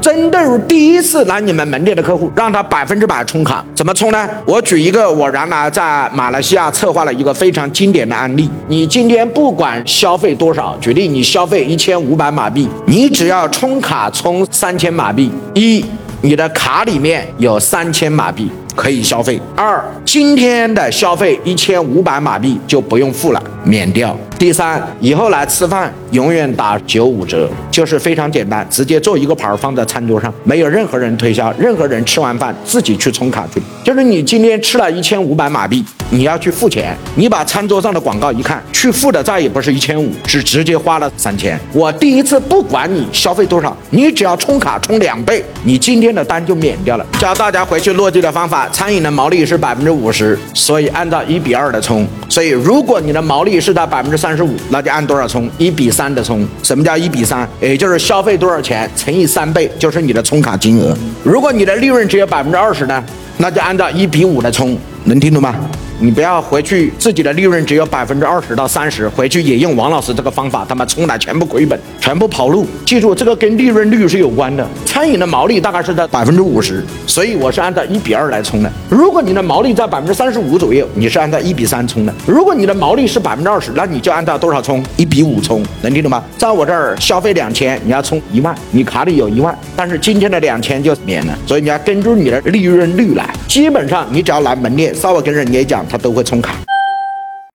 针对于第一次来你们门店的客户，让他百分之百充卡，怎么充呢？我举一个我原来在马来西亚策划了一个非常经典的案例。你今天不管消费多少，举例你消费一千五百马币，你只要充卡充三千马币，一，你的卡里面有三千马币。可以消费二，今天的消费一千五百马币就不用付了，免掉。第三，以后来吃饭永远打九五折，就是非常简单，直接做一个牌放在餐桌上，没有任何人推销，任何人吃完饭自己去充卡去。就是你今天吃了一千五百马币，你要去付钱，你把餐桌上的广告一看，去付的再也不是一千五，是直接花了三千。我第一次不管你消费多少，你只要充卡充两倍，你今天的单就免掉了。教大家回去落地的方法。餐饮的毛利是百分之五十，所以按照一比二的充。所以如果你的毛利是在百分之三十五，那就按多少充？一比三的充。什么叫一比三？也就是消费多少钱乘以三倍，就是你的充卡金额。如果你的利润只有百分之二十呢，那就按照一比五的充。能听懂吗？你不要回去，自己的利润只有百分之二十到三十，回去也用王老师这个方法，他妈充来全部亏本，全部跑路。记住，这个跟利润率是有关的。餐饮的毛利大概是在百分之五十，所以我是按照一比二来充的。如果你的毛利在百分之三十五左右，你是按照一比三充的。如果你的毛利是百分之二十，那你就按照多少充？一比五充，能听懂吗？在我这儿消费两千，你要充一万，你卡里有一万，但是今天的两千就免了，所以你要根据你的利润率来。基本上你只要来门店，稍微跟人家讲。他都会充卡。